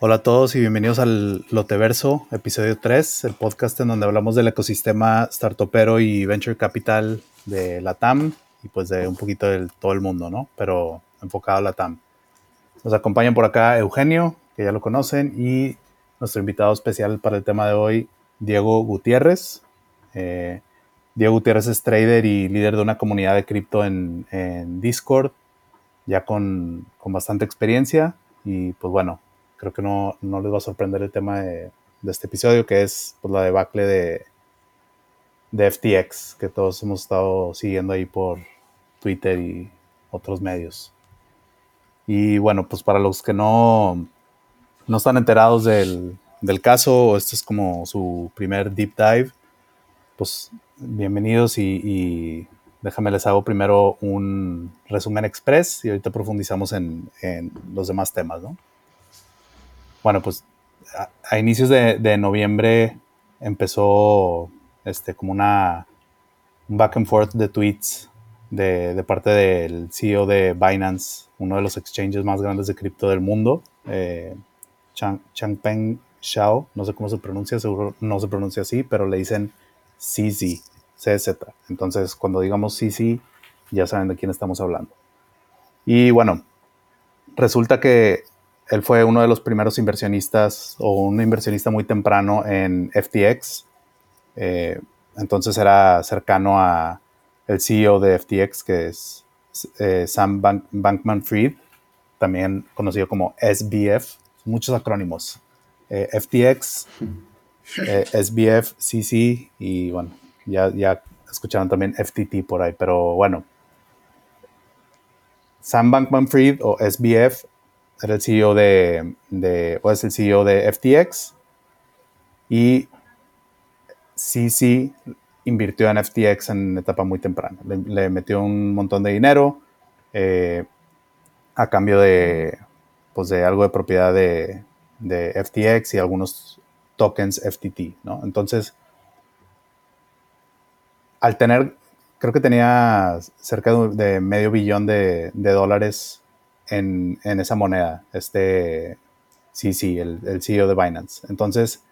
Hola a todos y bienvenidos al Loteverso, episodio 3, el podcast en donde hablamos del ecosistema startupero y venture capital de la TAM y pues de un poquito de todo el mundo, ¿no? Pero enfocado a la TAM. Nos acompañan por acá Eugenio, que ya lo conocen, y nuestro invitado especial para el tema de hoy, Diego Gutiérrez. Eh, Diego Gutiérrez es trader y líder de una comunidad de cripto en, Discord, ya con, bastante experiencia. Y pues bueno, creo que no, les va a sorprender el tema de, este episodio, que es pues, la debacle de, de FTX, que todos hemos estado siguiendo ahí por Twitter y otros medios. Y bueno, pues para los que no, no están enterados del, del caso, este es como su primer deep dive, pues bienvenidos y, déjame les hago primero un resumen express y ahorita profundizamos en, los demás temas, ¿no? Bueno, pues a, inicios de, noviembre empezó este, como una, un back and forth de tweets de, parte del CEO de Binance, uno de los exchanges más grandes de cripto del mundo, eh, Changpeng Xiao, no sé cómo se pronuncia, seguro no se pronuncia así, pero le dicen CZ, CZ. Entonces, cuando digamos CZ, ya saben de quién estamos hablando. Y bueno, resulta que él fue uno de los primeros inversionistas o un inversionista muy temprano en FTX. Eh, entonces era cercano a el CEO de FTX, que es eh, Sam Bankman Fried, también conocido como SBF, muchos acrónimos. Eh, FTX, SBF, CC y bueno, ya, ya escucharon también FTT por ahí, pero bueno. Sam Bankman Fried o SBF era el CEO de, de, o es el CEO de FTX y CC invirtió en FTX en etapa muy temprana. Le, metió un montón de dinero eh, a cambio de, pues de algo de propiedad de, de FTX y algunos tokens FTT, ¿no? Entonces, al tener, creo que tenía cerca de medio billón de, dólares en, esa moneda, este, sí, sí, el, el CEO de Binance. Entonces,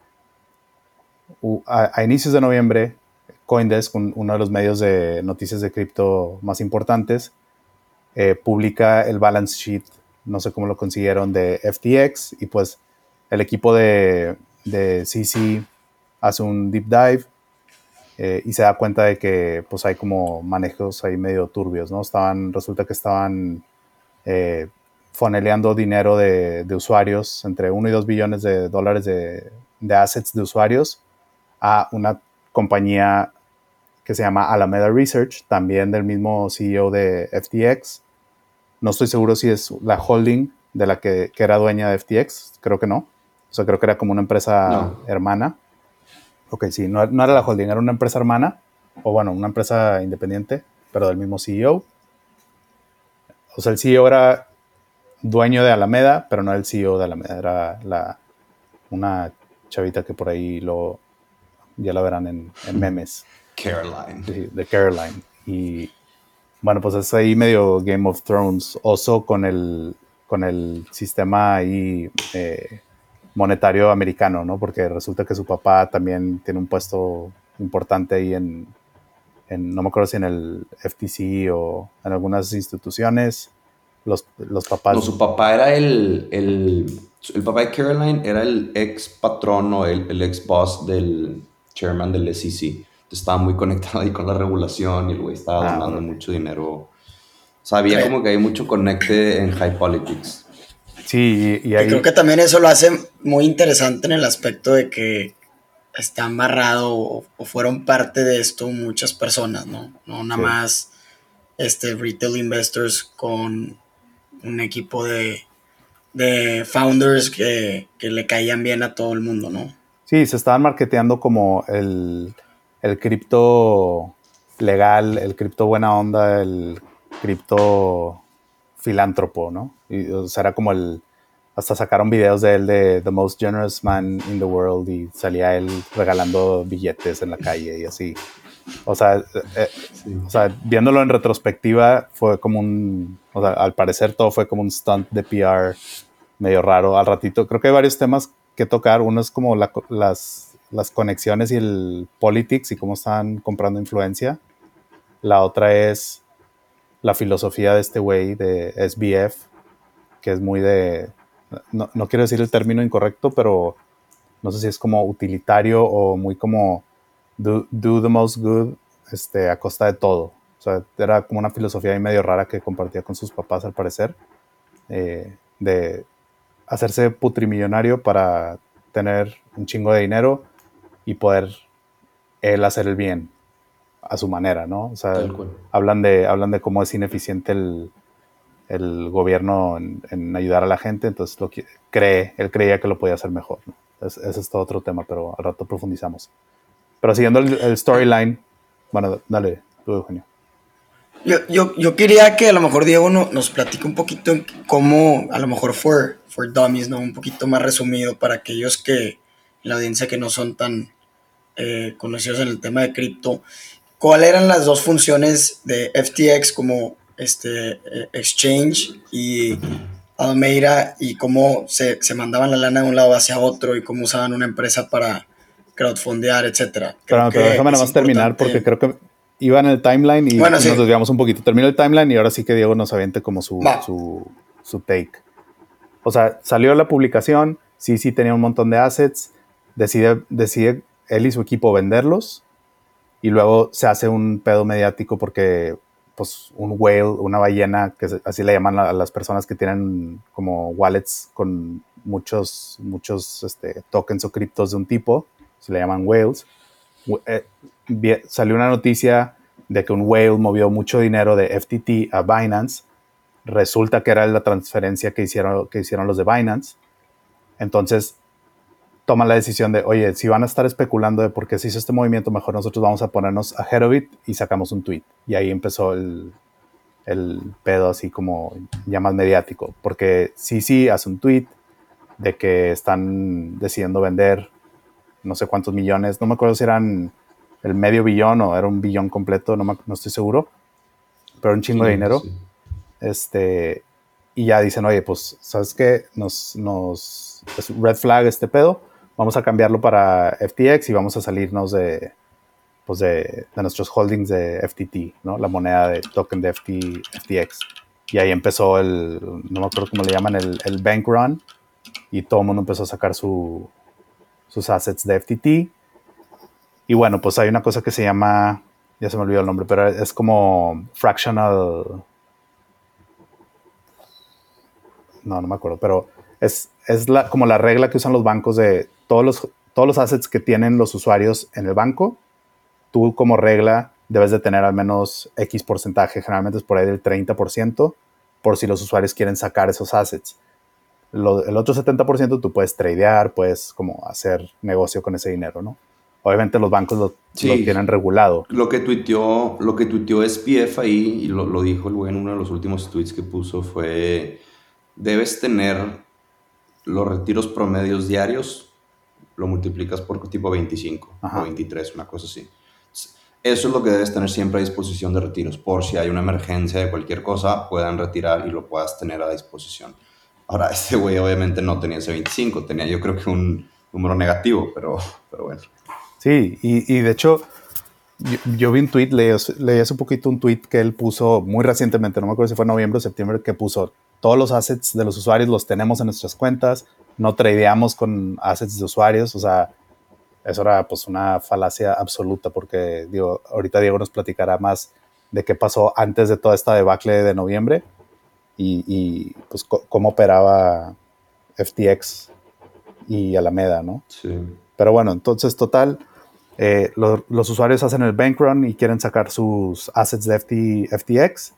a, inicios de noviembre, Coindesk, uno de los medios de noticias de cripto más importantes, eh, publica el balance sheet, no sé cómo lo consiguieron, de FTX y pues el equipo de, de CC hace un deep dive eh, y se da cuenta de que pues hay como manejos ahí medio turbios, ¿no? Estaban, resulta que estaban eh, foneleando dinero de, usuarios, entre 1 y 2 billones de dólares de, de, assets de usuarios, a una compañía que se llama Alameda Research, también del mismo CEO de FTX. No estoy seguro si es la holding de la que, que era dueña de FTX, creo que no. O sea, creo que era como una empresa hermana. Ok, sí, no, no, era la holding, era una empresa hermana, o bueno, una empresa independiente, pero del mismo CEO. O sea, el CEO era dueño de Alameda, pero no era el CEO de Alameda, era la, una chavita que por ahí lo, ya la verán en, memes. Caroline. De, de, Caroline. Y bueno, pues es ahí medio Game of Thrones, oso con el, con el sistema ahí eh, monetario americano, ¿no? Porque resulta que su papá también tiene un puesto importante ahí en, no me acuerdo si en el FTC o en algunas instituciones. Los, los papás... No, su papá era el, el, el papá de Caroline era el ex patrón o el, el ex boss del chairman del SEC. Estaba muy conectado ahí con la regulación y el güey estaba ah, donando mucho dinero. Sabía como que hay mucho conecte en high politics. Sí, y, creo que también eso lo hace muy interesante en el aspecto de que está amarrado o, fueron parte de esto muchas personas, ¿no? No nada más este, retail investors con un equipo de, founders que, le caían bien a todo el mundo, ¿no? Sí, se estaban marketeando como el, el cripto legal, el cripto buena onda, el cripto filántropo, ¿no? Y, o sea, era como el... Hasta sacaron videos de él de The Most Generous Man in the World y salía él regalando billetes en la calle y así. O sea, eh, eh, o sea, viéndolo en retrospectiva fue como un... O sea, al parecer todo fue como un stunt de PR medio raro al ratito. Creo que hay varios temas que tocar. Uno es como las, las conexiones y el politics y cómo están comprando influencia. La otra es la filosofía de este güey de SBF, que es muy de, no, no, quiero decir el término incorrecto, pero no sé si es como utilitario o muy como do, do the most good este, a costa de todo. O sea, era como una filosofía ahí medio rara que compartía con sus papás al parecer, eh, de hacerse putrimillonario para tener un chingo de dinero y poder él hacer el bien a su manera, ¿no? O sea, hablan de, hablan de cómo es ineficiente el, el gobierno en, ayudar a la gente, entonces lo cree, él creía que lo podía hacer mejor. ¿no? ese es todo otro tema, pero al rato profundizamos. Pero siguiendo el, storyline, bueno, dale, tú, Eugenio. Yo, yo, yo, quería que a lo mejor Diego nos platique un poquito cómo, a lo mejor for, for Dummies, ¿no? Un poquito más resumido para aquellos que, la audiencia que no son tan eh, conocidos en el tema de cripto, ¿cuáles eran las dos funciones de FTX como este, eh, exchange y Almeida y cómo se, se, mandaban la lana de un lado hacia otro y cómo usaban una empresa para crowdfundear, etcétera. Pero, pero déjame nada más terminar porque creo que iba en el timeline y nos desviamos un poquito. Termino el timeline y ahora sí que Diego nos aviente como su, su, su, take. O sea, salió la publicación, sí, sí tenía un montón de assets, decide, decide él y su equipo venderlos y luego se hace un pedo mediático porque pues un whale, una ballena, que así le llaman a las personas que tienen como wallets con muchos, muchos este, tokens o criptos de un tipo, se le llaman whales. Eh, salió una noticia de que un whale movió mucho dinero de FTT a Binance. Resulta que era la transferencia que hicieron, que hicieron los de Binance. Entonces, toman la decisión de, oye, si van a estar especulando de por qué se hizo este movimiento, mejor nosotros vamos a ponernos ahead of it y sacamos un tweet. Y ahí empezó el, el pedo así como ya más mediático, porque sí, sí, hace un tweet de que están decidiendo vender no sé cuántos millones, no me acuerdo si eran el medio billón o era un billón completo, no, no estoy seguro, pero un chingo de dinero. Este, y ya dicen, oye, pues, ¿sabes qué? Nos, nos, es red flag este pedo, vamos a cambiarlo para FTX y vamos a salirnos de, pues de, nuestros holdings de FTT, ¿no? La moneda de token de FTX. Y ahí empezó el, no me acuerdo cómo le llaman, el, bank run. Y todo el mundo empezó a sacar su, sus assets de FTT. Y bueno, pues hay una cosa que se llama, ya se me olvidó el nombre, pero es como fractional. No, no me acuerdo, pero es, es la, como la regla que usan los bancos de todos los, todos los assets que tienen los usuarios en el banco, tú como regla debes de tener al menos X porcentaje, generalmente es por ahí del 30%, por si los usuarios quieren sacar esos assets. el otro 70% tú puedes tradear, puedes como hacer negocio con ese dinero, ¿no? Obviamente los bancos lo, tienen regulado. Lo que tuiteó, lo que tuiteó SPF ahí, y lo, lo dijo el güey en uno de los últimos tweets que puso, fue, debes tener los retiros promedios diarios lo multiplicas por tipo 25 o 23, una cosa así. Eso es lo que debes tener siempre a disposición de retiros, por si hay una emergencia de cualquier cosa, puedan retirar y lo puedas tener a disposición. Ahora, este güey obviamente no tenía ese 25, tenía yo creo que un número negativo, pero, pero bueno. Sí, y, y de hecho, yo, vi un tweet, leí, leí, hace un poquito un tweet que él puso muy recientemente, no me acuerdo si fue noviembre o septiembre, que puso todos los assets de los usuarios los tenemos en nuestras cuentas, no tradeamos con assets de usuarios, o sea, eso era pues una falacia absoluta porque digo, ahorita Diego nos platicará más de qué pasó antes de toda esta debacle de noviembre y, pues cómo operaba FTX y Alameda, ¿no? Sí. Pero bueno, entonces total, eh, los usuarios hacen el bank run y quieren sacar sus assets de FTX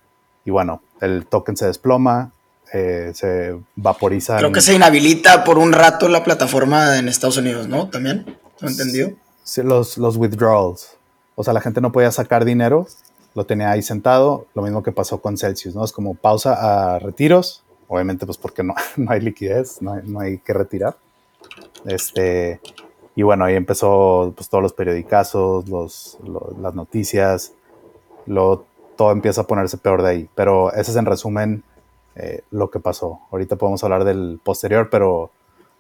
y bueno, el token se desploma, eh, se vaporiza. Creo que se inhabilita por un rato la plataforma en Estados Unidos, ¿no? También, ¿lo entendido? Sí, los, los withdrawals. O sea, la gente no podía sacar dinero, lo tenía ahí sentado, lo mismo que pasó con Celsius, ¿no? Es como pausa a retiros, obviamente pues porque no, no hay liquidez, no hay, no hay, que retirar. Este, y bueno, ahí empezó pues todos los periodicazos, los, las noticias, lo, todo empieza a ponerse peor de ahí. Pero ese es en resumen eh, lo que pasó. Ahorita podemos hablar del posterior, pero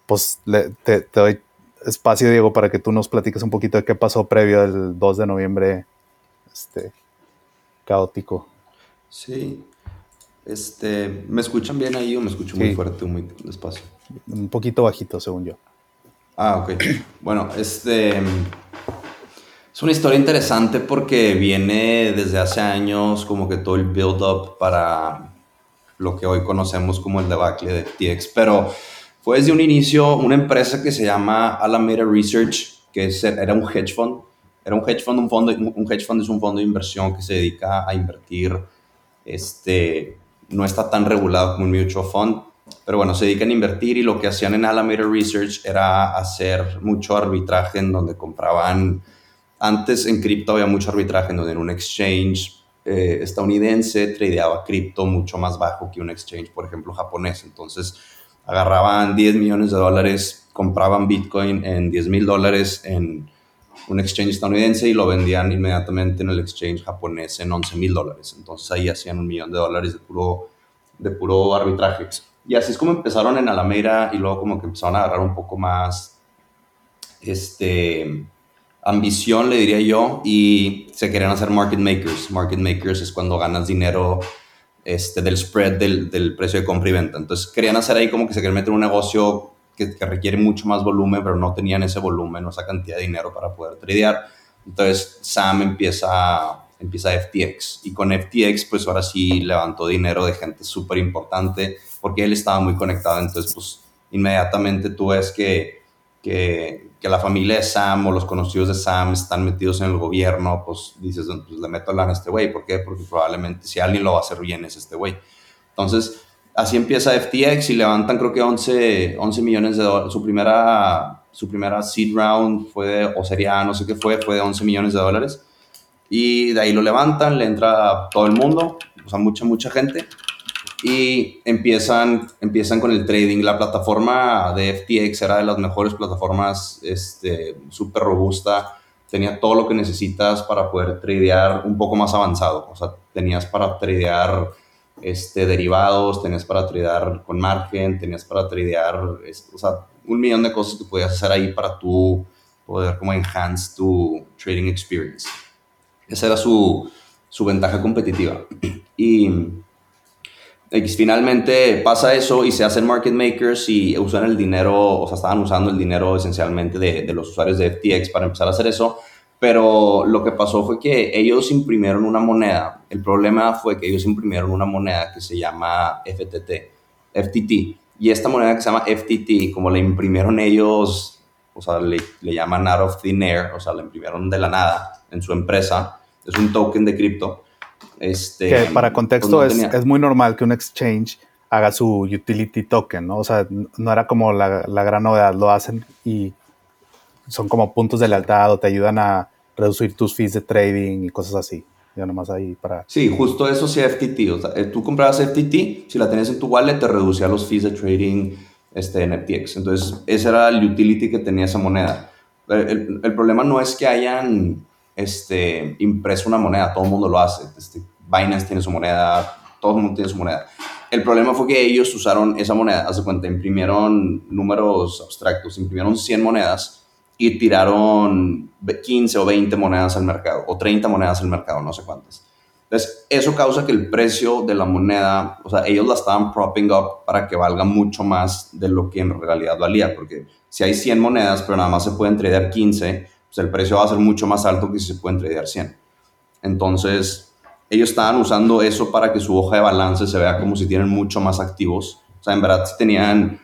pues te, doy espacio, Diego, para que tú nos platiques un poquito de qué pasó previo al 2 de noviembre este, caótico. Sí. Este, ¿Me escuchan bien ahí o me escucho muy fuerte o muy despacio? Un poquito bajito, según yo. Ah, ok. Bueno, este... Es una historia interesante porque viene desde hace años como que todo el build-up para lo que hoy conocemos como el debacle de TX, pero fue desde un inicio una empresa que se llama Alameda Research, que era un hedge fund. Era un hedge fund, un fondo, un hedge fund es un fondo de inversión que se dedica a invertir, este, no está tan regulado como un mutual fund, pero bueno, se dedican a invertir y lo que hacían en Alameda Research era hacer mucho arbitraje en donde compraban, antes en cripto había mucho arbitraje en donde en un exchange eh, estadounidense tradeaba cripto mucho más bajo que un exchange, por ejemplo, japonés. Entonces, agarraban 10 millones de dólares, compraban Bitcoin en 10 mil dólares en un exchange estadounidense y lo vendían inmediatamente en el exchange japonés en 11 mil dólares. Entonces ahí hacían un millón de dólares de puro, de puro arbitraje. Y así es como empezaron en Alameda y luego como que empezaron a agarrar un poco más este, ambición, le diría yo, y se querían hacer market makers. Market makers es cuando ganas dinero este, del spread del, del, precio de compra y venta. Entonces querían hacer ahí como que se querían meter un negocio que, requiere mucho más volumen, pero no tenían ese volumen o esa cantidad de dinero para poder tradear. Entonces Sam empieza, empieza FTX y con FTX pues ahora sí levantó dinero de gente súper importante porque él estaba muy conectado. Entonces pues inmediatamente tú ves que, que que la familia de Sam o los conocidos de Sam están metidos en el gobierno, pues dices, pues le meto lana a este güey. ¿Por qué? Porque probablemente si alguien lo va a hacer bien es este güey. Entonces, así empieza FTX y levantan creo que 11, 11 millones de dólares. Su primera, su primera seed round fue, o sería, no sé qué fue, fue de 11 millones de dólares. Y de ahí lo levantan, le entra todo el mundo, o sea, mucha, mucha gente y empiezan, empiezan con el trading. La plataforma de FTX era de las mejores plataformas, este, súper robusta, tenía todo lo que necesitas para poder tradear un poco más avanzado. O sea, tenías para tradear este, derivados, tenías para tradear con margen, tenías para tradear, o sea, un millón de cosas que podías hacer ahí para tú poder como enhance tu trading experience. Esa era su, su ventaja competitiva. Y finalmente pasa eso y se hacen market makers y usan el dinero, o sea, estaban usando el dinero esencialmente de, de, los usuarios de FTX para empezar a hacer eso. Pero lo que pasó fue que ellos imprimieron una moneda. El problema fue que ellos imprimieron una moneda que se llama FTT, FTT. Y esta moneda que se llama FTT, como la imprimieron ellos, o sea, le, le llaman out of thin air, o sea, la imprimieron de la nada en su empresa. Es un token de cripto este, que para contexto pues es, es, muy normal que un exchange haga su utility token, ¿no? O sea, no era como la, la, gran novedad, lo hacen y son como puntos de lealtad o te ayudan a reducir tus fees de trading y cosas así. Ya nomás ahí para... Sí, justo eso sí FTT. O sea, eh, tú comprabas FTT, si la tenías en tu wallet te reducía los fees de trading este, en FTX. Entonces, ese era el utility que tenía esa moneda. El, el problema no es que hayan este, impreso una moneda, todo el mundo lo hace. Este, Binance tiene su moneda, todo el mundo tiene su moneda. El problema fue que ellos usaron esa moneda, hace cuenta, imprimieron números abstractos, imprimieron 100 monedas y tiraron 15 o 20 monedas al mercado, o 30 monedas al mercado, no sé cuántas. Entonces, eso causa que el precio de la moneda, o sea, ellos la estaban propping up para que valga mucho más de lo que en realidad valía, porque si hay 100 monedas, pero nada más se pueden tradear 15, pues el precio va a ser mucho más alto que si se pueden tradear 100. Entonces, ellos estaban usando eso para que su hoja de balance se vea como si tienen mucho más activos. O sea, en verdad, si tenían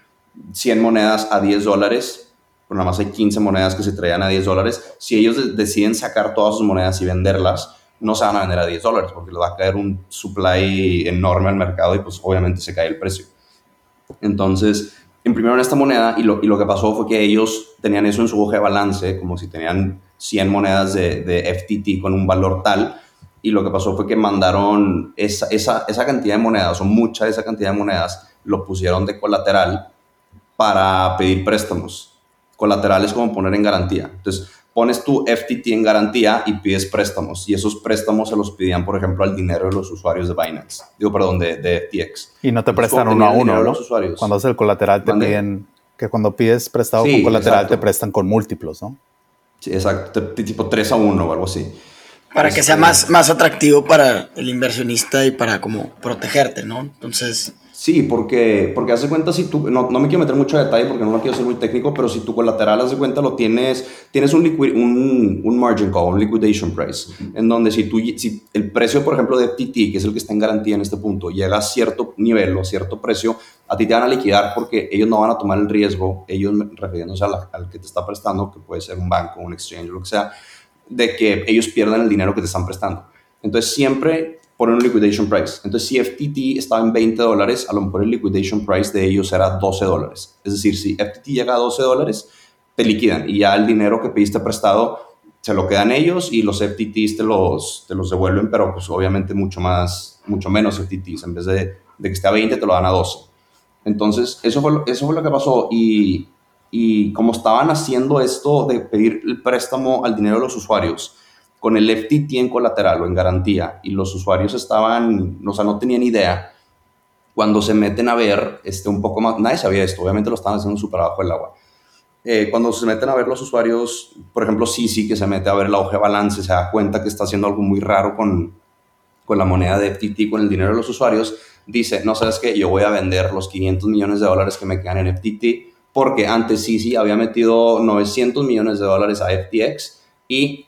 100 monedas a 10 dólares, pero nada más hay 15 monedas que se traían a 10 dólares, si ellos deciden sacar todas sus monedas y venderlas, no se van a vender a 10 dólares porque les va a caer un supply enorme al mercado y pues obviamente se cae el precio. Entonces, imprimieron esta moneda y lo, y lo que pasó fue que ellos tenían eso en su hoja de balance, como si tenían 100 monedas de, de FTT con un valor tal, y lo que pasó fue que mandaron esa, esa, esa, cantidad de monedas, o mucha de esa cantidad de monedas, lo pusieron de colateral para pedir préstamos. Colateral es como poner en garantía. Entonces, pones tu FTT en garantía y pides préstamos. Y esos préstamos se los pedían, por ejemplo, al dinero de los usuarios de Binance. Digo, perdón, de, de FTX. Y no te prestan uno a uno, ¿no? Cuando haces el colateral te piden que cuando pides prestado con colateral te prestan con múltiplos, ¿no? Sí, exacto. Tipo 3 a 1 o algo así. Para que sea este, más, más atractivo para el inversionista y para como protegerte, ¿no? Entonces... Sí, porque, porque hace cuenta si tú, no, no, me quiero meter mucho detalle porque no lo quiero ser muy técnico, pero si tu colateral, hace cuenta, lo tienes, tienes un, un, un, margin call, un liquidation price, en donde si, tú, si el precio, por ejemplo, de FTT, que es el que está en garantía en este punto, llega a cierto nivel o cierto precio, a ti te van a liquidar porque ellos no van a tomar el riesgo, ellos refiriéndose al que te está prestando, que puede ser un banco, un exchange, lo que sea, de que ellos pierdan el dinero que te están prestando. Entonces siempre ponen un liquidation price. Entonces, si FTT estaba en 20 dólares, a lo mejor el liquidation price de ellos era 12 dólares. Es decir, si FTT llega a 12 dólares, te liquidan y ya el dinero que pediste prestado se lo quedan ellos y los FTTs te los, te los devuelven, pero pues obviamente mucho más, mucho menos FTTs. En vez de, de que esté a 20, te lo dan a 12. Entonces, eso fue, eso fue lo que pasó y, y como estaban haciendo esto de pedir el préstamo al dinero de los usuarios, con el FTT en colateral o en garantía y los usuarios estaban, o sea, no tenían idea, cuando se meten a ver este, un poco más, nadie sabía esto, obviamente lo estaban haciendo súper abajo del agua. Eh, cuando se meten a ver los usuarios, por ejemplo, Sisi, que se mete a ver la hoja de balance, se da cuenta que está haciendo algo muy raro con, con la moneda de FTT, con el dinero de los usuarios, dice, no sabes qué, yo voy a vender los 500 millones de dólares que me quedan en FTT, porque antes Sisi había metido 900 millones de dólares a FTX y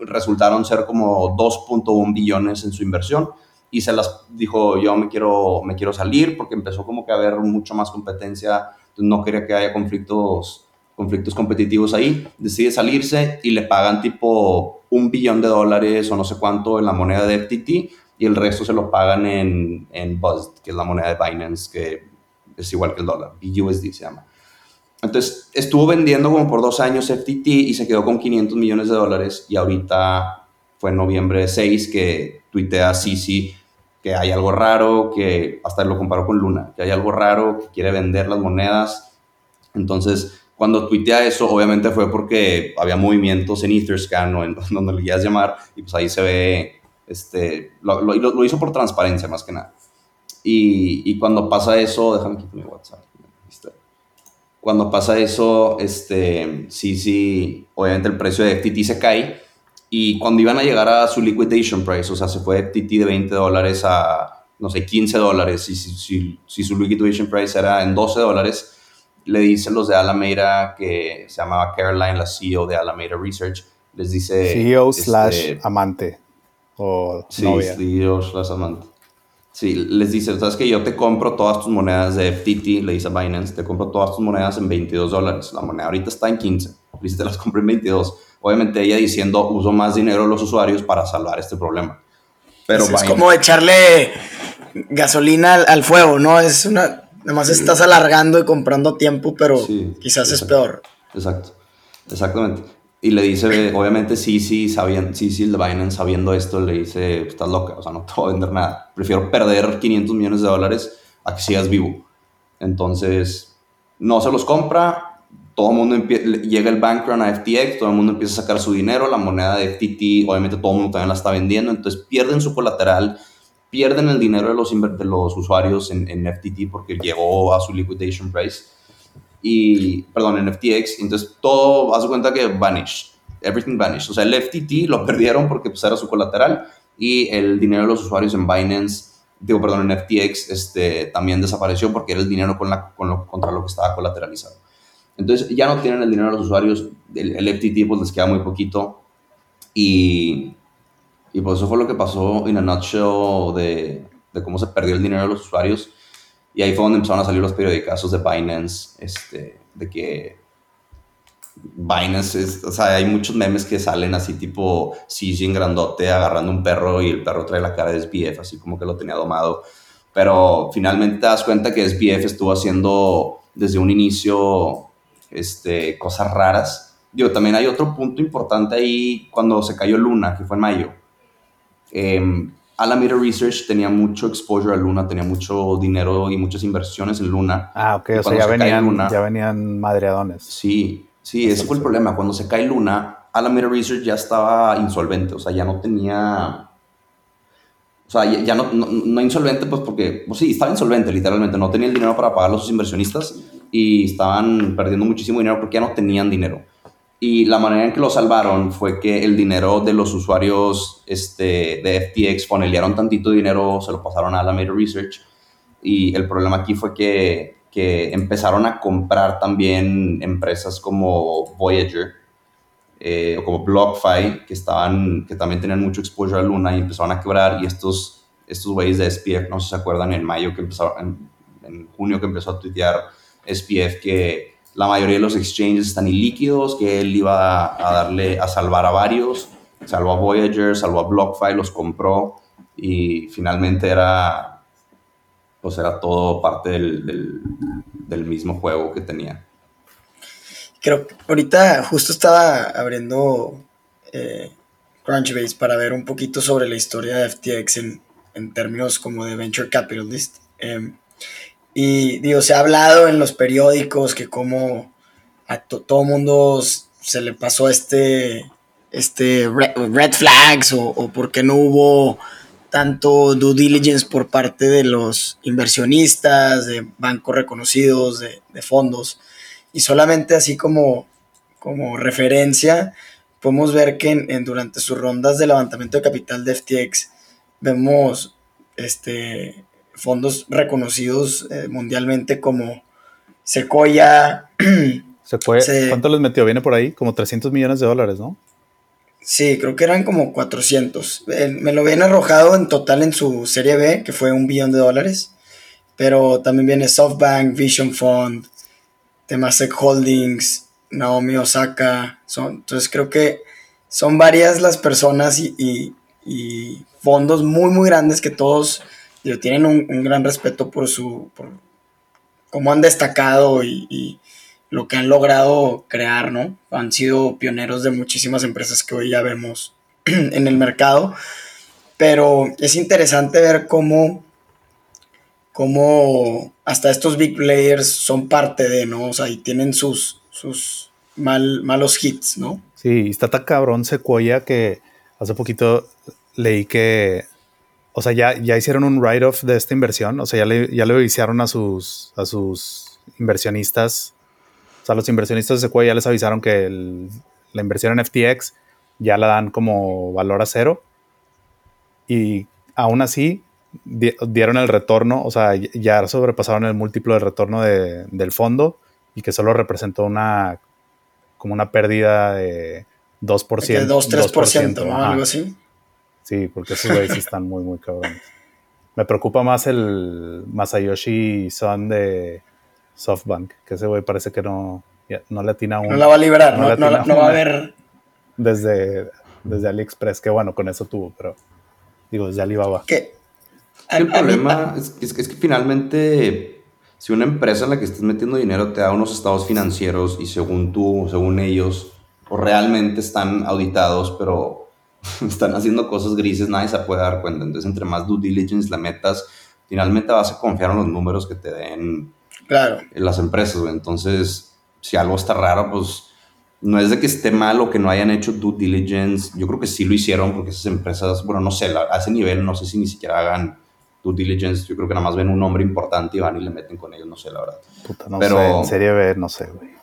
resultaron ser como 2.1 billones en su inversión. Y se las dijo yo me quiero, me quiero salir porque empezó como que a haber mucho más competencia, no quería que haya conflictos, conflictos competitivos ahí, decide salirse y le pagan tipo un billón de dólares o no sé cuánto en la moneda de FTT y el resto se lo pagan en, en BUZZ, que es la moneda de Binance, que es igual que el dólar, BUSD se llama. Entonces estuvo vendiendo como por dos años FTT y se quedó con 500 millones de dólares y ahorita fue en noviembre 6 que tuitea Sisi que hay algo raro, que hasta lo comparó con Luna, que hay algo raro, que quiere vender las monedas. Entonces, cuando tuitea eso, obviamente fue porque había movimientos en Etherscan o en donde le quieras llamar, y pues ahí se ve, este, lo, lo, lo hizo por transparencia más que nada. Y, y cuando pasa eso, déjame quitar mi WhatsApp cuando pasa eso, este, sí, sí, obviamente el precio de FTT se cae. Y cuando iban a llegar a su liquidation price, o sea, se fue FTT de 20 dólares a, no sé, 15 dólares. Y si, si, si, su liquidation price era en 12 dólares, le dicen los de Alameda, que se llamaba Caroline, la CEO de Alameda Research, les dice... CEO slash este, amante o sí, CEO slash amante. Sí, les dice, sabes que yo te compro todas tus monedas de FTT, le dice a Binance, te compro todas tus monedas en 22 dólares. La moneda ahorita está en 15. Dice, te las compré en 22. Obviamente ella diciendo, uso más dinero a los usuarios para salvar este problema. Pero es, como echarle gasolina al, fuego, ¿no? Es una... Además estás alargando y comprando tiempo, pero quizás es peor. Exacto, exactamente. Y le dice, obviamente, sí, sí, sabiendo, sí, sí, Binance sabiendo esto, le dice, estás loca, o sea, no te voy a vender nada. Prefiero perder 500 millones de dólares a que sigas vivo. Entonces, no se los compra, todo el mundo llega el bank run a FTX, todo el mundo empieza a sacar su dinero, la moneda de FTT, obviamente todo el mundo también la está vendiendo, entonces pierden su colateral, pierden el dinero de los, de los usuarios en, en FTT porque llegó a su liquidation price y, perdón, en FTX, entonces todo, haz cuenta que vanish, everything vanish. O sea, el FTT lo perdieron porque pues, era su colateral y el dinero de los usuarios en Binance, digo, perdón, en FTX, este, también desapareció porque era el dinero con la, con lo, contra lo que estaba colateralizado. Entonces ya no tienen el dinero de los usuarios, el, el FTT pues les queda muy poquito y, y pues eso fue lo que pasó en a nutshell de, de cómo se perdió el dinero de los usuarios y ahí fue donde empezaron a salir los periodicazos de Binance, este, de que Binance es, o sea, hay muchos memes que salen así tipo en grandote agarrando un perro y el perro trae la cara de SBF, así como que lo tenía domado. Pero finalmente te das cuenta que SBF estuvo haciendo desde un inicio este, cosas raras. Digo, también hay otro punto importante ahí cuando se cayó Luna, que fue en mayo. Eh, Alameda Research tenía mucho exposure a Luna, tenía mucho dinero y muchas inversiones en Luna. Ah, ok, o sea, ya venían, ya venían madreadones. Sí, sí, ese fue el problema. Cuando se cae Luna, Alameda Research ya estaba insolvente, o sea, ya no tenía... O sea, ya, no, no, insolvente, pues porque, pues sí, estaba insolvente literalmente, no tenía el dinero para pagar a sus inversionistas y estaban perdiendo muchísimo dinero porque ya no tenían dinero. Y la manera en que lo salvaron fue que el dinero de los usuarios este, de FTX fonelearon tantito dinero, se lo pasaron a Alameda Research. Y el problema aquí fue que, que empezaron a comprar también empresas como Voyager eh, o como BlockFi, que, estaban, que también tenían mucho exposure a Luna y empezaron a quebrar. Y estos, estos güeyes de SPF, no sé si se acuerdan, en mayo que empezaron, en, en junio que empezó a tuitear SPF que la mayoría de los exchanges están ilíquidos, que él iba a darle a salvar a varios, salvó a Voyager, salvó a BlockFi, los compró y finalmente era, pues era todo parte del, del, mismo juego que tenía. Creo que ahorita justo estaba abriendo eh, Crunchbase para ver un poquito sobre la historia de FTX en, en términos como de venture capitalist. Eh, y digo, se ha hablado en los periódicos que como a todo mundo se le pasó este, este red, flags o, porque no hubo tanto due diligence por parte de los inversionistas, de bancos reconocidos, de, fondos. Y solamente así como, como referencia, podemos ver que en, durante sus rondas de levantamiento de capital de FTX, vemos este, fondos reconocidos eh, mundialmente como Sequoia. Sequoia ¿Cuánto les metió? Viene por ahí, como 300 millones de dólares, ¿no? Sí, creo que eran como 400. Eh, me lo habían arrojado en total en su serie B, que fue un billón de dólares. Pero también viene SoftBank, Vision Fund, Temasek Holdings, Naomi Osaka. Son, entonces creo que son varias las personas y fondos muy, muy grandes que todos tienen un, gran respeto por su, por cómo han destacado y, lo que han logrado crear, ¿no? Han sido pioneros de muchísimas empresas que hoy ya vemos en el mercado, pero es interesante ver cómo, cómo hasta estos big players son parte de, ¿no? O sea, y tienen sus, sus mal, malos hits, ¿no? Sí, está tan cabrón Sequoia que hace poquito leí que o sea, ya, ya hicieron un write-off de esta inversión, o sea, ya le, ya le hicieron a sus, a sus inversionistas, o sea, los inversionistas de Sequoia ya les avisaron que la inversión en FTX ya la dan como valor a cero y aún así dieron el retorno, o sea, ya sobrepasaron el múltiplo de retorno del fondo y que solo representó una como una pérdida de 2%. De 2, 3%, ¿no? Algo así. Sí, porque esos güeyes están muy, muy cabrones. Me preocupa más el Masayoshi Son de SoftBank, que ese güey parece que no, no le atina No la va a librar, no, no, va a haber. Desde, desde AliExpress, que bueno, con eso tuvo, pero digo, desde Alibaba. ¿Qué? El problema es, es, que finalmente, si una empresa en la que estás metiendo dinero te da unos estados financieros y según tú, según ellos, o realmente están auditados, pero están haciendo cosas grises, nadie se puede dar cuenta. Entonces, entre más due diligence la metas, finalmente vas a confiar en los números que te den claro. las empresas. Entonces, si algo está raro, pues no es de que esté mal o que no hayan hecho due diligence. Yo creo que sí lo hicieron porque esas empresas, bueno, no sé, a ese nivel no sé si ni siquiera hagan due diligence. Yo creo que nada más ven un nombre importante y van y le meten con ellos, no sé, la verdad. Puta, no Pero, sé, en serie B, no sé, güey.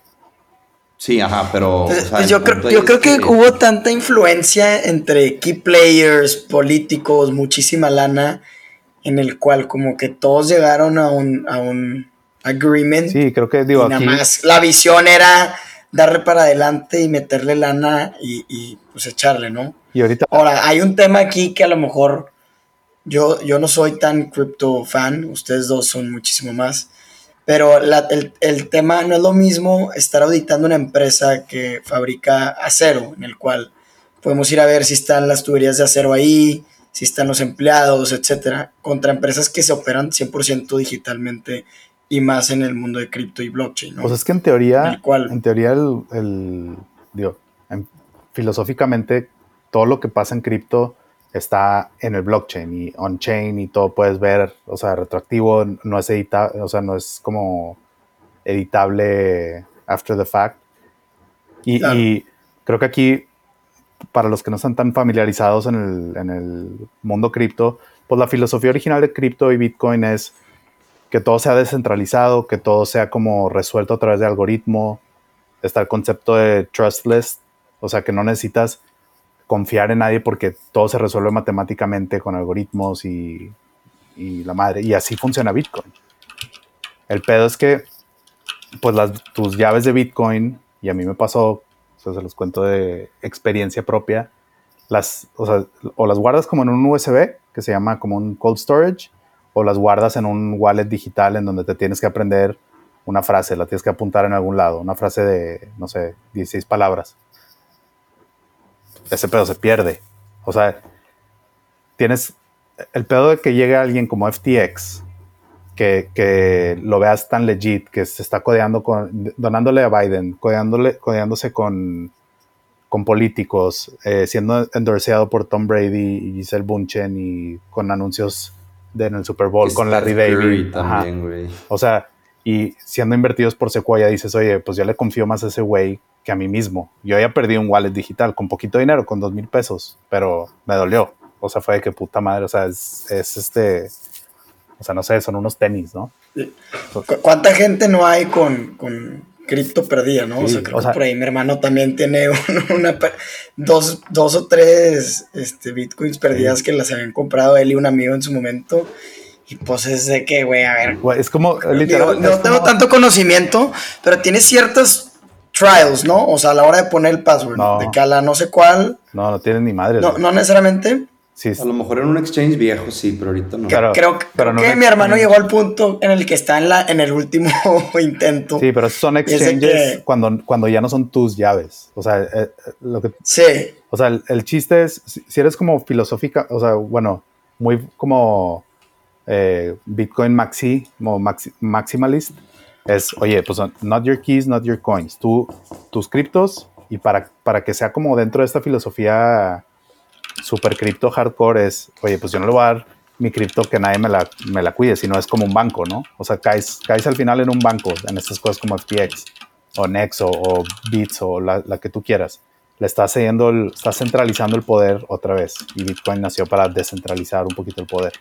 Sí, ajá, pero... Pues yo creo, yo creo que, hubo tanta influencia entre key players, políticos, muchísima lana, en el cual como que todos llegaron a un, a un agreement. Sí, creo que digo, nada más la visión era darle para adelante y meterle lana y, y, pues echarle, ¿no? Y ahorita... Ahora, hay un tema aquí que a lo mejor yo, yo no soy tan crypto fan, ustedes dos son muchísimo más. Pero el, tema no es lo mismo estar auditando una empresa que fabrica acero, en el cual podemos ir a ver si están las tuberías de acero ahí, si están los empleados, etcétera, contra empresas que se operan 100% digitalmente y más en el mundo de cripto y blockchain. ¿no? Pues es que en teoría, en teoría, el, digo, filosóficamente, todo lo que pasa en cripto está en el blockchain y on-chain y todo puedes ver, o sea, retroactivo, no es editable, o sea, no es como editable after the fact. Y, creo que aquí para los que no están tan familiarizados en el, en el mundo cripto, pues la filosofía original de cripto y Bitcoin es que todo sea descentralizado, que todo sea como resuelto a través de algoritmo. Está el concepto de trustless, o sea que no necesitas confiar en nadie porque todo se resuelve matemáticamente con algoritmos y, y la madre. Y así funciona Bitcoin. El pedo es que, pues las, tus llaves de Bitcoin, y a mí me pasó, o se los cuento de experiencia propia, las, o, las guardas como en un USB, que se llama como un cold storage, o las guardas en un wallet digital en donde te tienes que aprender una frase, la tienes que apuntar en algún lado, una frase de, no sé, 16 palabras. Ese pedo se pierde. O sea, tienes el pedo de que llegue alguien como FTX, que, que, lo veas tan legit, que se está codeando con, donándole a Biden, codeándole, codeándose con, con políticos, eh, siendo endorseado por Tom Brady y Giselle Bunchen y con anuncios de, en el Super Bowl con Larry David. También, o sea, y siendo invertidos por Sequoia, dices, oye, pues yo le confío más a ese güey que a mí mismo. Yo ya perdí un wallet digital con poquito dinero, con dos mil pesos, pero me dolió. O sea, fue de que puta madre, o sea, es, es este, o sea, no sé, son unos tenis, ¿no? ¿Cuánta gente no hay con, con cripto perdida, no? o sea, creo que por ahí mi hermano también tiene una, dos, dos, o tres este, bitcoins perdidas que las habían comprado él y un amigo en su momento. Y pues es de que, güey, a ver. es como, literal, no tengo tanto conocimiento, pero tiene ciertas trials, ¿no? O sea, a la hora de poner el password, de que a la no sé cuál. No, no tiene ni madre. No, no necesariamente a lo mejor en un exchange viejo sí, pero ahorita no. creo, que mi hermano llegó al punto en el que está en, la, en el último intento. Sí, pero son exchanges cuando, cuando ya no son tus llaves. O sea, eh, eh, lo que... Sí. O sea, el, chiste es, si eres como filosófica, o sea, bueno, muy como eh, Bitcoin maxi, como maximalist, es, oye, pues not your keys, not your coins. Tú, tus criptos y para, para que sea como dentro de esta filosofía super cripto hardcore es, oye, pues yo no le voy a dar mi cripto que nadie me la, me la cuide, sino es como un banco, ¿no? O sea, caes, caes al final en un banco, en estas cosas como FTX, o Nexo, o Bits, o la, la que tú quieras. Le estás cediendo, el, estás centralizando el poder otra vez. Y Bitcoin nació para descentralizar un poquito el poder.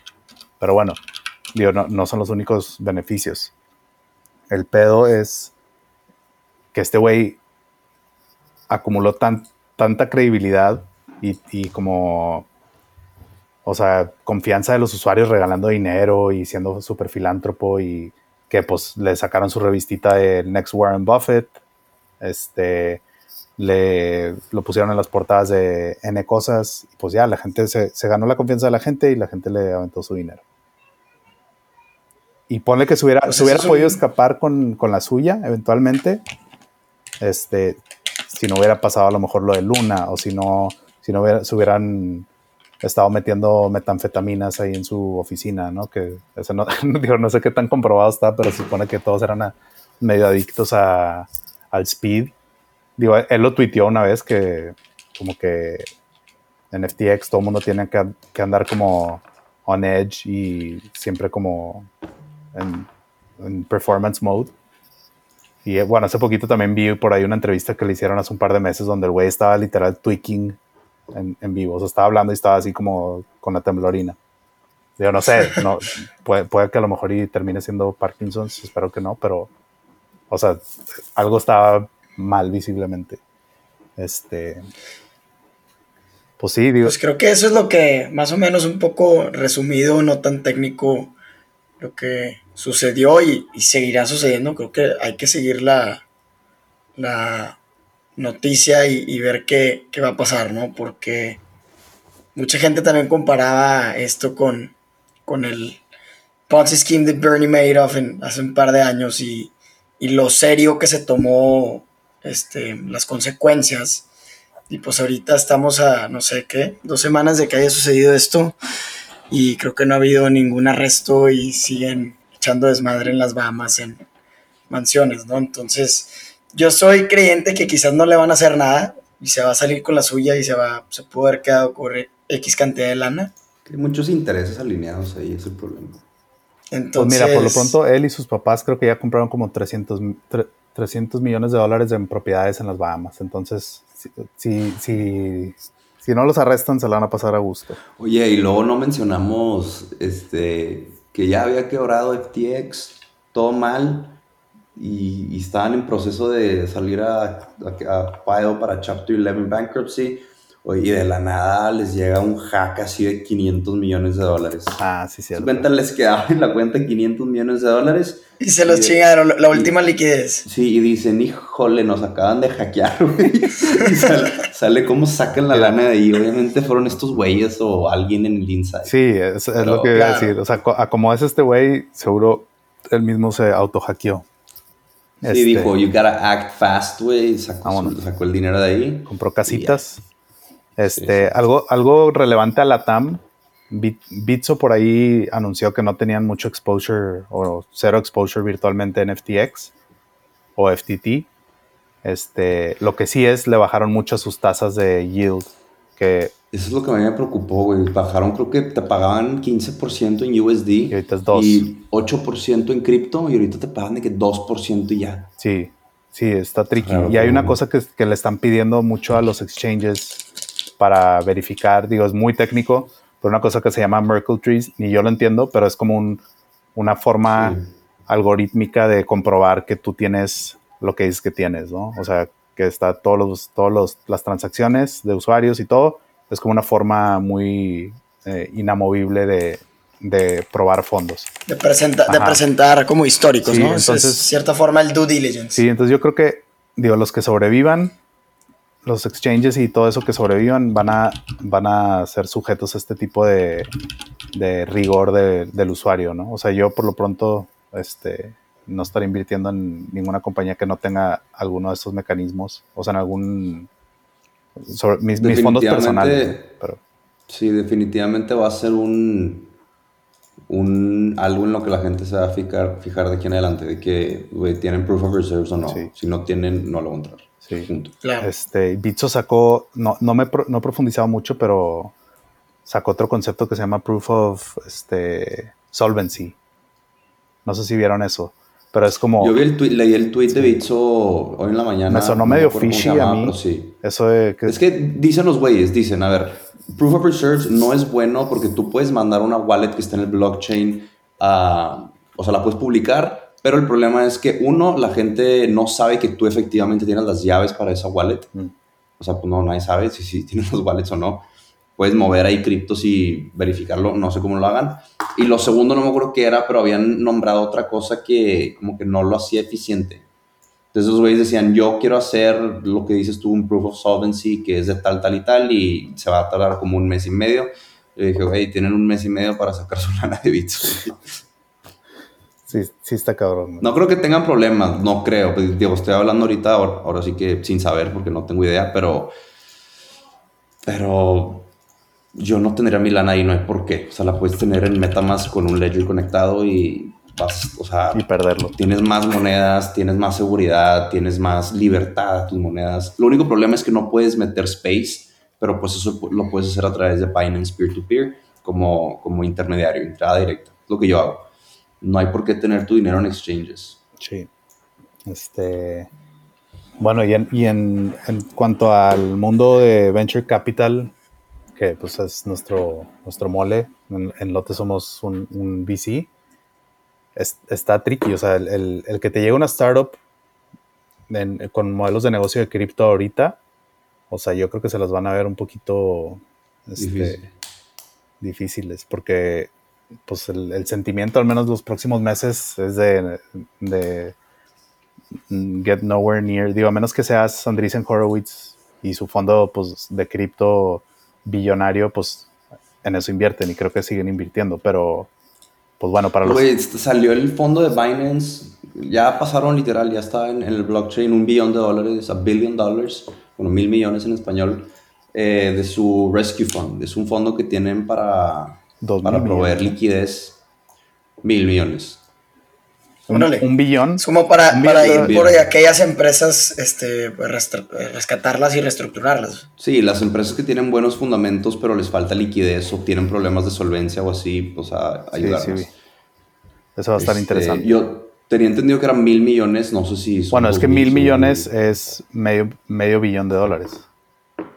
Pero bueno, digo, no, no son los únicos beneficios. El pedo es que este güey acumuló tan, tanta credibilidad y, como, o sea, confianza de los usuarios regalando dinero y siendo súper filántropo y que pues le sacaron su revistita de Next Warren Buffett, este, le lo pusieron en las portadas de N cosas, y pues ya, la gente se, ganó la confianza de la gente y la gente le aventó su dinero. Y ponle que se hubiera, pues hubiera podido escapar con, con, la suya eventualmente, este, si no hubiera pasado a lo mejor lo de Luna o si no si no se hubieran estado metiendo metanfetaminas ahí en su oficina, ¿no? Que eso no, digo, no sé qué tan comprobado está, pero se supone que todos eran medio adictos a, al speed. Digo, él lo tuiteó una vez que como que en FTX todo el mundo tiene que, que, andar como on edge y siempre como en, en performance mode. Y bueno, hace poquito también vi por ahí una entrevista que le hicieron hace un par de meses donde el güey estaba literal tweaking en, vivo. O sea, estaba hablando y estaba así como con la temblorina. Yo no sé, no, puede, puede que a lo mejor y termine siendo Parkinson's, espero que no, pero, o sea, algo estaba mal visiblemente. Este, pues sí, digo. Pues creo que eso es lo que, más o menos un poco resumido, no tan técnico, lo que sucedió y, y seguirá sucediendo. Creo que hay que seguir la, la noticia y, ver qué, va a pasar, ¿no? Porque mucha gente también comparaba esto con, con el Ponzi Scheme de Bernie Madoff hace un par de años y, lo serio que se tomó este, las consecuencias. Y pues ahorita estamos a, no sé qué, dos semanas de que haya sucedido esto y creo que no ha habido ningún arresto y siguen echando desmadre en las Bahamas en mansiones, ¿no? Entonces, yo soy creyente que quizás no le van a hacer nada y se va a salir con la suya y se va se puede haber quedado con X cantidad de lana. Hay muchos intereses alineados ahí, es el problema. Entonces, pues mira, por lo pronto él y sus papás creo que ya compraron como 300, 300 millones de dólares en propiedades en las Bahamas. Entonces, si, si, si no los arrestan, se la van a pasar a gusto. Oye, y luego no mencionamos este, que ya había quebrado FTX, todo mal, y, estaban en proceso de salir a, a, para Chapter 11 Bankruptcy. Y de la nada les llega un hack así de 500 millones de dólares. Ah, sí, sí. Su cuenta les quedaba en la cuenta 500 millones de dólares. Y se los chingaron, la última liquidez. Sí, y dicen, híjole, nos acaban de hackear, güey. y sale, cómo sacan la lana de ahí. Obviamente fueron estos güeyes o alguien en el inside. Sí, es, lo que iba a decir. O sea, como es este güey, seguro él mismo se auto-hackeó. Sí, este, dijo, you gotta act fast, güey. Sacó, sacó, el dinero de ahí. Compró casitas. Este, Algo, algo relevante a la TAM. Bitso por ahí anunció que no tenían mucho exposure o cero exposure virtualmente en FTX o FTT. Este, lo que sí es, le bajaron mucho sus tasas de yield. Que Eso es lo que a mí me preocupó, güey. Bajaron, creo que te pagaban 15% en USD. Y ahorita es 2. Y 8% en cripto. Y ahorita te pagan de que 2% y ya. Sí, sí, está tricky. y hay una cosa que, que le están pidiendo mucho a los exchanges para verificar, digo, es muy técnico, pero una cosa que se llama Merkle Trees, ni yo lo entiendo, pero es como un, una forma algorítmica de comprobar que tú tienes lo que dices que tienes, ¿no? O sea, que está todos los, todos las transacciones de usuarios y todo, es como una forma muy eh, inamovible de, de, probar fondos. De, de presentar como históricos, ¿no? Entonces, es cierta forma el due diligence. Sí, entonces yo creo que, digo, los que sobrevivan los exchanges y todo eso que sobrevivan van a, van a ser sujetos a este tipo de, rigor del usuario, ¿no? O sea, yo por lo pronto este, no estaré invirtiendo en ninguna compañía que no tenga alguno de estos mecanismos, o sea, en algún... mis, fondos personales. Pero. Sí, definitivamente va a ser un, un algo en lo que la gente se va a fijar, fijar de aquí en adelante, de que tienen proof of reserves o no. Si no tienen, no lo van a entrar. Sí. Claro. Este, Bitso sacó, no, no me no he profundizado mucho, pero sacó otro concepto que se llama Proof of este, Solvency. No sé si vieron eso, pero es como... Yo vi el tweet, leí el tweet de Bitso hoy en la mañana. Me sonó medio fishy a mí. Sí. Eso de que... Es que dicen los güeyes, dicen, a ver, Proof of Reserves no es bueno porque tú puedes mandar una wallet que está en el blockchain a... O sea, la puedes publicar, pero el problema es que, uno, la gente no sabe que tú efectivamente tienes las llaves para esa wallet. Mm. O sea, pues no, nadie sabe si, si tienes las wallets o no. Puedes mover ahí criptos y verificarlo, no sé cómo lo hagan. Y lo segundo, no me acuerdo qué era, pero habían nombrado otra cosa que como que no lo hacía eficiente. Entonces los güeyes decían, yo quiero hacer lo que dices tú, un proof of solvency, que es de tal, tal y tal, y se va a tardar como un mes y medio. Y dije, güey, tienen un mes y medio para sacar su lana de bits. Sí, sí está cabrón. No creo que tengan problemas, no creo. Pues, digo, estoy hablando ahorita, ahora, sí que sin saber porque no tengo idea, pero... Pero yo no tendría mi lana ahí, no hay por qué. O sea, la puedes tener en Metamask con un Ledger conectado y vas, o sea... Y perderlo. Tienes más monedas, tienes más seguridad, tienes más libertad a tus monedas. Lo único problema es que no puedes meter space, pero pues eso lo puedes hacer a través de Binance Peer-to-Peer como, como intermediario, entrada directa. Lo que yo hago no hay por qué tener tu dinero en exchanges. Sí. Este, bueno, y, en, cuanto al mundo de venture capital, que pues es nuestro, nuestro mole, en, Lote somos un, VC, está tricky. O sea, el, que te llegue una startup con modelos de negocio de cripto ahorita, o sea, yo creo que se las van a ver un poquito este, difíciles, porque pues el, sentimiento, al menos los próximos meses, es de, get nowhere near. Digo, a menos que seas Andreessen Horowitz y su fondo pues, de cripto billonario, pues en eso invierten y creo que siguen invirtiendo, pero pues bueno, para los... Este, salió el fondo de Binance, ya pasaron literal, ya está en, el blockchain un billón de dólares, a billion dollars, bueno, mil millones en español, eh, de su Rescue Fund. Es un fondo que tienen para para proveer liquidez, mil millones. Un, billón. Es como para, ir por aquellas empresas, este, pues, rescatarlas y reestructurarlas. Sí, las empresas que tienen buenos fundamentos, pero les falta liquidez o tienen problemas de solvencia o así, pues a ayudarlas. Eso va a estar este, interesante. Yo tenía entendido que eran mil millones, no sé si... Bueno, es que mil millones es medio, medio billón de dólares.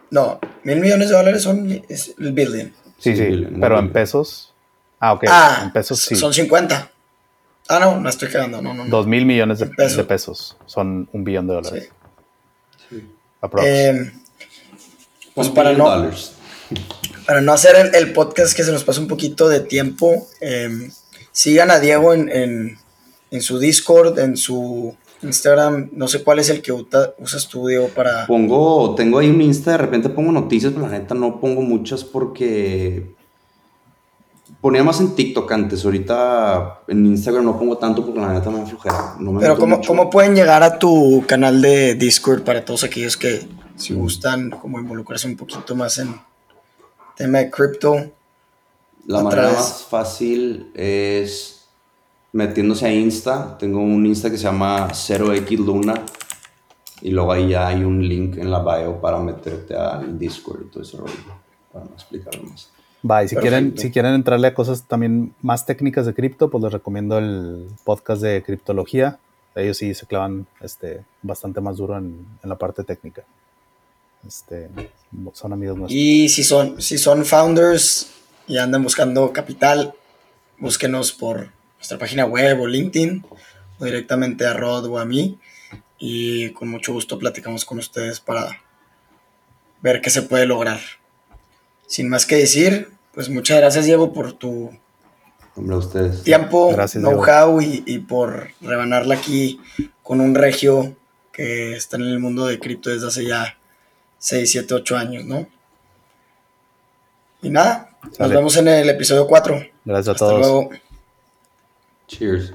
No, mil millones de dólares son es el billion. Sí, sí, pero en pesos. Ah, ok. Ah, en pesos sí. son 50. Ah, no, no estoy cagando, no, no. no. Dos mil millones de, En pesos. de pesos. Son un billón de dólares. Sí. Aprox. Eh, pues para billion no, dollars. para no hacer el, el podcast que se nos pasa un poquito de tiempo, eh, sigan a Diego en, en- en su Discord, en su Instagram. No sé cuál es el que usas tú, Diego, para. Pongo, tengo ahí un Insta, de repente pongo noticias, pero la neta no pongo muchas porque ponía más en TikTok antes. Ahorita en Instagram no pongo tanto porque la neta me flojera. No me Pero ¿cómo, mucho. ¿cómo pueden llegar a tu canal de Discord para todos aquellos que si gustan como involucrarse un poquito más en tema de cripto? La manera más fácil es metiéndose a Insta. Tengo un Insta que se llama 0x Luna. Y luego ahí ya hay un link en la bio para meterte al Discord y todo ese rollo. Para no explicarlo más. Va, y si quieren, si quieren entrarle a cosas también más técnicas de cripto, pues les recomiendo el podcast de criptología. Ellos sí se clavan este, bastante más duro en, en la parte técnica. Este, son amigos nuestros. Y si son, si son founders y andan buscando capital, búsquenos por nuestra página web o LinkedIn o directamente a Rod o a mí. Y con mucho gusto platicamos con ustedes para ver qué se puede lograr. Sin más que decir, pues muchas gracias Diego por tu Hombre, a ustedes. tiempo, know-how y, y por rebanarla aquí con un regio que está en el mundo de cripto desde hace ya 6, 7, 8 años, ¿no? Y nada, nos vemos en el episodio 4. Gracias a Hasta todos. luego. Cheers.